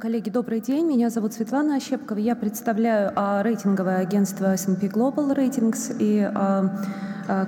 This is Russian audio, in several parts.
Коллеги, добрый день. Меня зовут Светлана Ощепкова. Я представляю а, рейтинговое агентство S&P Global Ratings. И, а,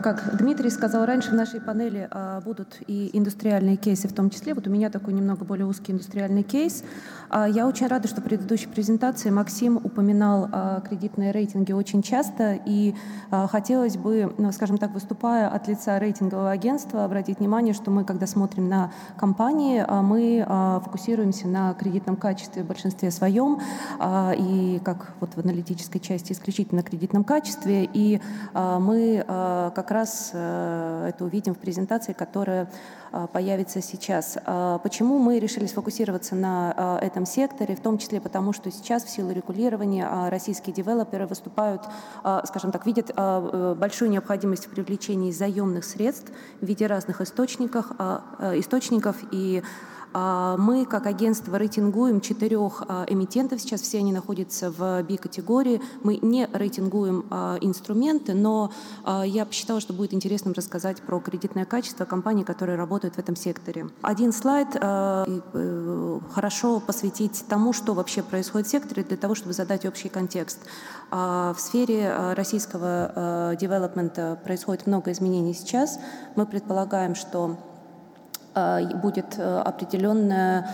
как Дмитрий сказал раньше, в нашей панели а, будут и индустриальные кейсы в том числе. Вот у меня такой немного более узкий индустриальный кейс. А, я очень рада, что в предыдущей презентации Максим упоминал а, кредитные рейтинги очень часто. И а, хотелось бы, ну, скажем так, выступая от лица рейтингового агентства, обратить внимание, что мы, когда смотрим на компании, а, мы а, фокусируемся на кредитном качестве в большинстве своем, а, и как вот в аналитической части исключительно кредитном качестве. И а, мы а, как раз это увидим в презентации, которая появится сейчас. Почему мы решили сфокусироваться на этом секторе, в том числе потому, что сейчас в силу регулирования российские девелоперы выступают, скажем так, видят большую необходимость в привлечении заемных средств в виде разных источников, источников и мы, как агентство, рейтингуем четырех а, эмитентов. Сейчас все они находятся в B-категории. Мы не рейтингуем а, инструменты, но я посчитала, что будет интересным рассказать про кредитное качество компаний, которые работают в этом секторе. Один слайд э, хорошо посвятить тому, что вообще происходит в секторе, для того, чтобы задать общий контекст. В сфере российского девелопмента происходит много изменений сейчас. Мы предполагаем, что будет э, определенная э,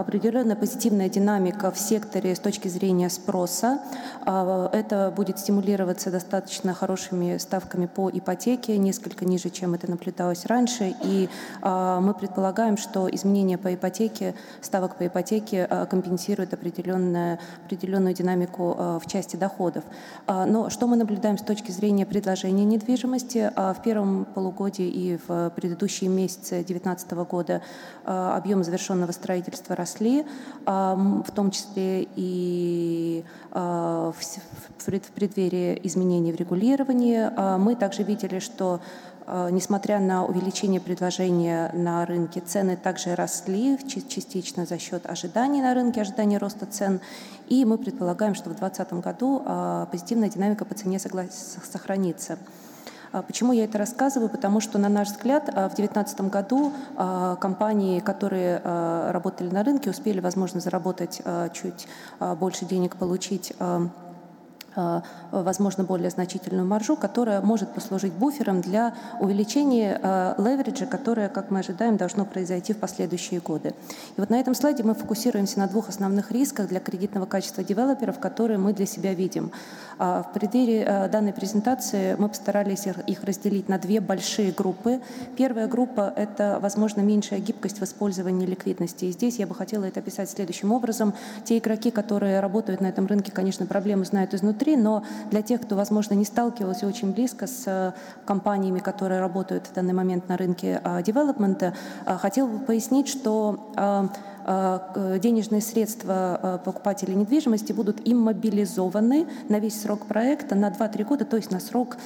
определенная позитивная динамика в секторе с точки зрения спроса. Это будет стимулироваться достаточно хорошими ставками по ипотеке, несколько ниже, чем это наблюдалось раньше. И мы предполагаем, что изменения по ипотеке, ставок по ипотеке компенсируют определенную, определенную динамику в части доходов. Но что мы наблюдаем с точки зрения предложения недвижимости? В первом полугодии и в предыдущие месяцы 2019 года а, объемы завершенного строительства росли, а, в том числе и а, в преддверии изменений в регулировании. Мы также видели, что несмотря на увеличение предложения на рынке, цены также росли частично за счет ожиданий на рынке, ожиданий роста цен. И мы предполагаем, что в 2020 году позитивная динамика по цене сохранится. А почему я это рассказываю? Потому что, на наш взгляд, а, в 2019 году а, компании, которые работали на рынке, успели, возможно, заработать чуть больше денег, получить возможно, более значительную маржу, которая может послужить буфером для увеличения э, левериджа, которое, как мы ожидаем, должно произойти в последующие годы. И вот на этом слайде мы фокусируемся на двух основных рисках для кредитного качества девелоперов, которые мы для себя видим. А в преддверии э, данной презентации мы постарались их разделить на две большие группы. Первая группа — это, возможно, меньшая гибкость в использовании ликвидности. И здесь я бы хотела это описать следующим образом. Те игроки, которые работают на этом рынке, конечно, проблемы знают изнутри, внутри, но для тех, кто, возможно, не сталкивался очень близко с э, компаниями, которые работают в данный момент на рынке э, девелопмента, э, хотел бы пояснить, что денежные средства покупателей недвижимости будут иммобилизованы на весь срок проекта на 2-3 года, то есть на срок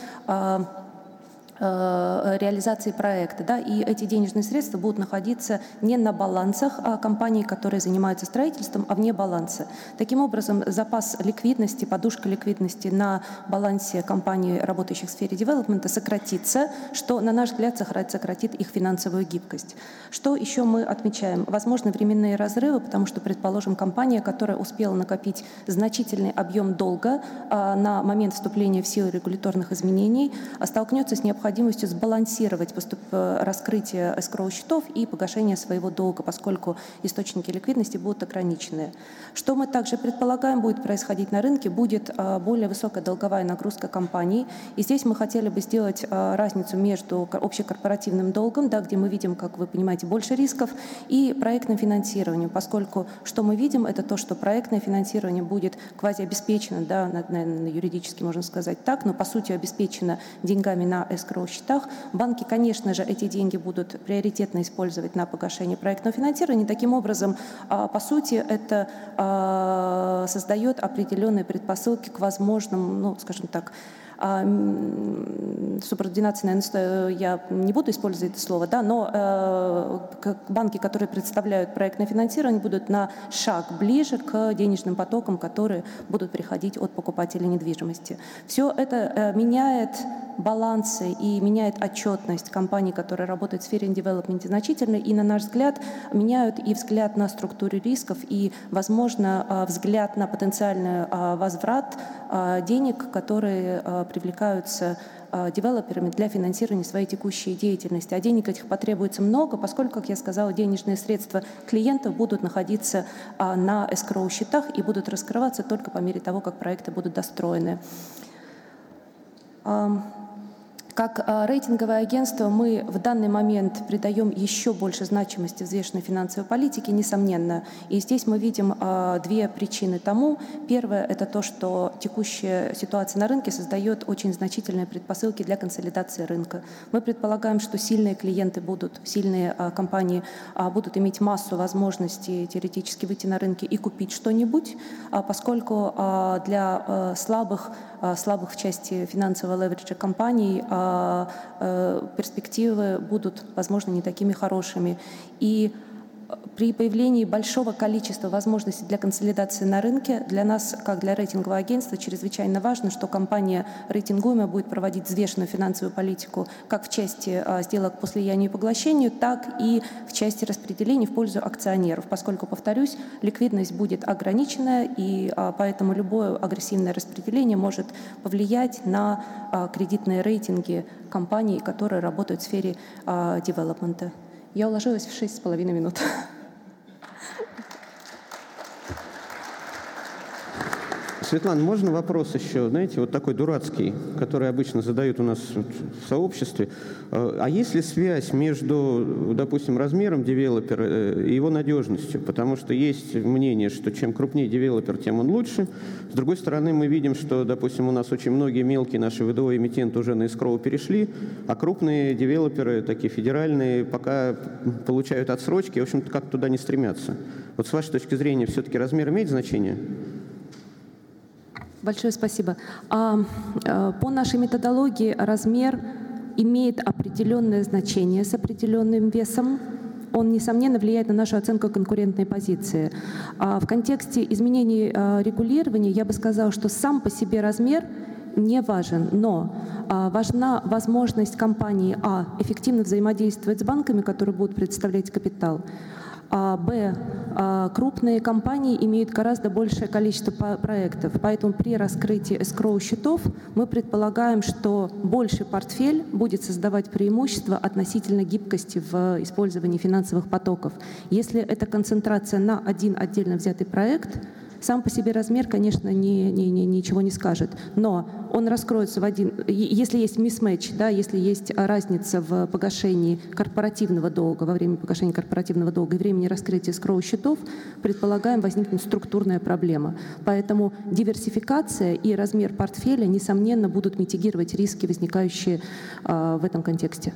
реализации проекта. Да, и эти денежные средства будут находиться не на балансах а компаний, которые занимаются строительством, а вне баланса. Таким образом, запас ликвидности, подушка ликвидности на балансе компаний, работающих в сфере девелопмента, сократится, что, на наш взгляд, сократит их финансовую гибкость. Что еще мы отмечаем? Возможно, временные разрывы, потому что, предположим, компания, которая успела накопить значительный объем долга а, на момент вступления в силу регуляторных изменений, столкнется с необходимостью необходимостью сбалансировать поступ... Э, раскрытие эскроу-счетов и погашение своего долга, поскольку источники ликвидности будут ограничены. Что мы также предполагаем будет происходить на рынке, будет э, более высокая долговая нагрузка компаний. И здесь мы хотели бы сделать э, разницу между общекорпоративным долгом, да, где мы видим, как вы понимаете, больше рисков, и проектным финансированием, поскольку что мы видим, это то, что проектное финансирование будет квазиобеспечено, да, наверное, юридически можно сказать так, но по сути обеспечено деньгами на эскроу счетах. Банки, конечно же, эти деньги будут приоритетно использовать на погашение проектного финансирования. Таким образом, а, по сути, это а, создает определенные предпосылки к возможным, ну, скажем так, а, субординации, наверное, я не буду использовать это слово, да, но э, банки, которые представляют проектное финансирование, будут на шаг ближе к денежным потокам, которые будут приходить от покупателей недвижимости. Все это э, меняет балансы и меняет отчетность компаний, которые работают в сфере девелопмента значительно, и, на наш взгляд, меняют и взгляд на структуру рисков, и, возможно, взгляд на потенциальный возврат денег, которые привлекаются девелоперами для финансирования своей текущей деятельности. А денег этих потребуется много, поскольку, как я сказала, денежные средства клиентов будут находиться а, на эскроу-счетах и будут раскрываться только по мере того, как проекты будут достроены. Как а, рейтинговое агентство мы в данный момент придаем еще больше значимости взвешенной финансовой политике, несомненно. И здесь мы видим а, две причины тому. Первое – это то, что текущая ситуация на рынке создает очень значительные предпосылки для консолидации рынка. Мы предполагаем, что сильные клиенты будут, сильные а, компании будут иметь массу возможностей теоретически выйти на рынки и купить что-нибудь, поскольку для слабых слабых в части финансового левериджа компаний, а, э, перспективы будут, возможно, не такими хорошими. И при появлении большого количества возможностей для консолидации на рынке для нас, как для рейтингового агентства, чрезвычайно важно, что компания рейтингуемая будет проводить взвешенную финансовую политику как в части а, сделок по слиянию и поглощению, так и в части распределения в пользу акционеров, поскольку, повторюсь, ликвидность будет ограниченная, и а, поэтому любое агрессивное распределение может повлиять на а, кредитные рейтинги компаний, которые работают в сфере девелопмента. Я уложилась в шесть с половиной минут. Светлана, можно вопрос еще, знаете, вот такой дурацкий, который обычно задают у нас в сообществе. А, а есть ли связь между, допустим, размером девелопера э, и его надежностью? Потому что есть мнение, что чем крупнее девелопер, тем он лучше. С другой стороны, мы видим, что, допустим, у нас очень многие мелкие наши ВДО эмитенты уже на эскроу перешли, а крупные девелоперы, такие федеральные, пока получают отсрочки, в общем-то, как туда не стремятся. Вот с вашей точки зрения, все-таки размер имеет значение? Большое спасибо. А, а, по нашей методологии размер имеет определенное значение с определенным весом. Он, несомненно, влияет на нашу оценку конкурентной позиции. А в контексте изменений а, регулирования я бы сказала, что сам по себе размер не важен, но а, важна возможность компании А эффективно взаимодействовать с банками, которые будут представлять капитал, Б. А, крупные компании имеют гораздо большее количество проектов, поэтому при раскрытии escrow счетов мы предполагаем, что больший портфель будет создавать преимущество относительно гибкости в использовании финансовых потоков. Если это концентрация на один отдельно взятый проект, сам по себе размер, конечно, не, не, не, ничего не скажет, но он раскроется в один... Если есть мисс-мэч, да, если есть разница в погашении корпоративного долга, во время погашения корпоративного долга и времени раскрытия скроу счетов, предполагаем, возникнет структурная проблема. Поэтому диверсификация и размер портфеля, несомненно, будут митигировать риски, возникающие э, в этом контексте.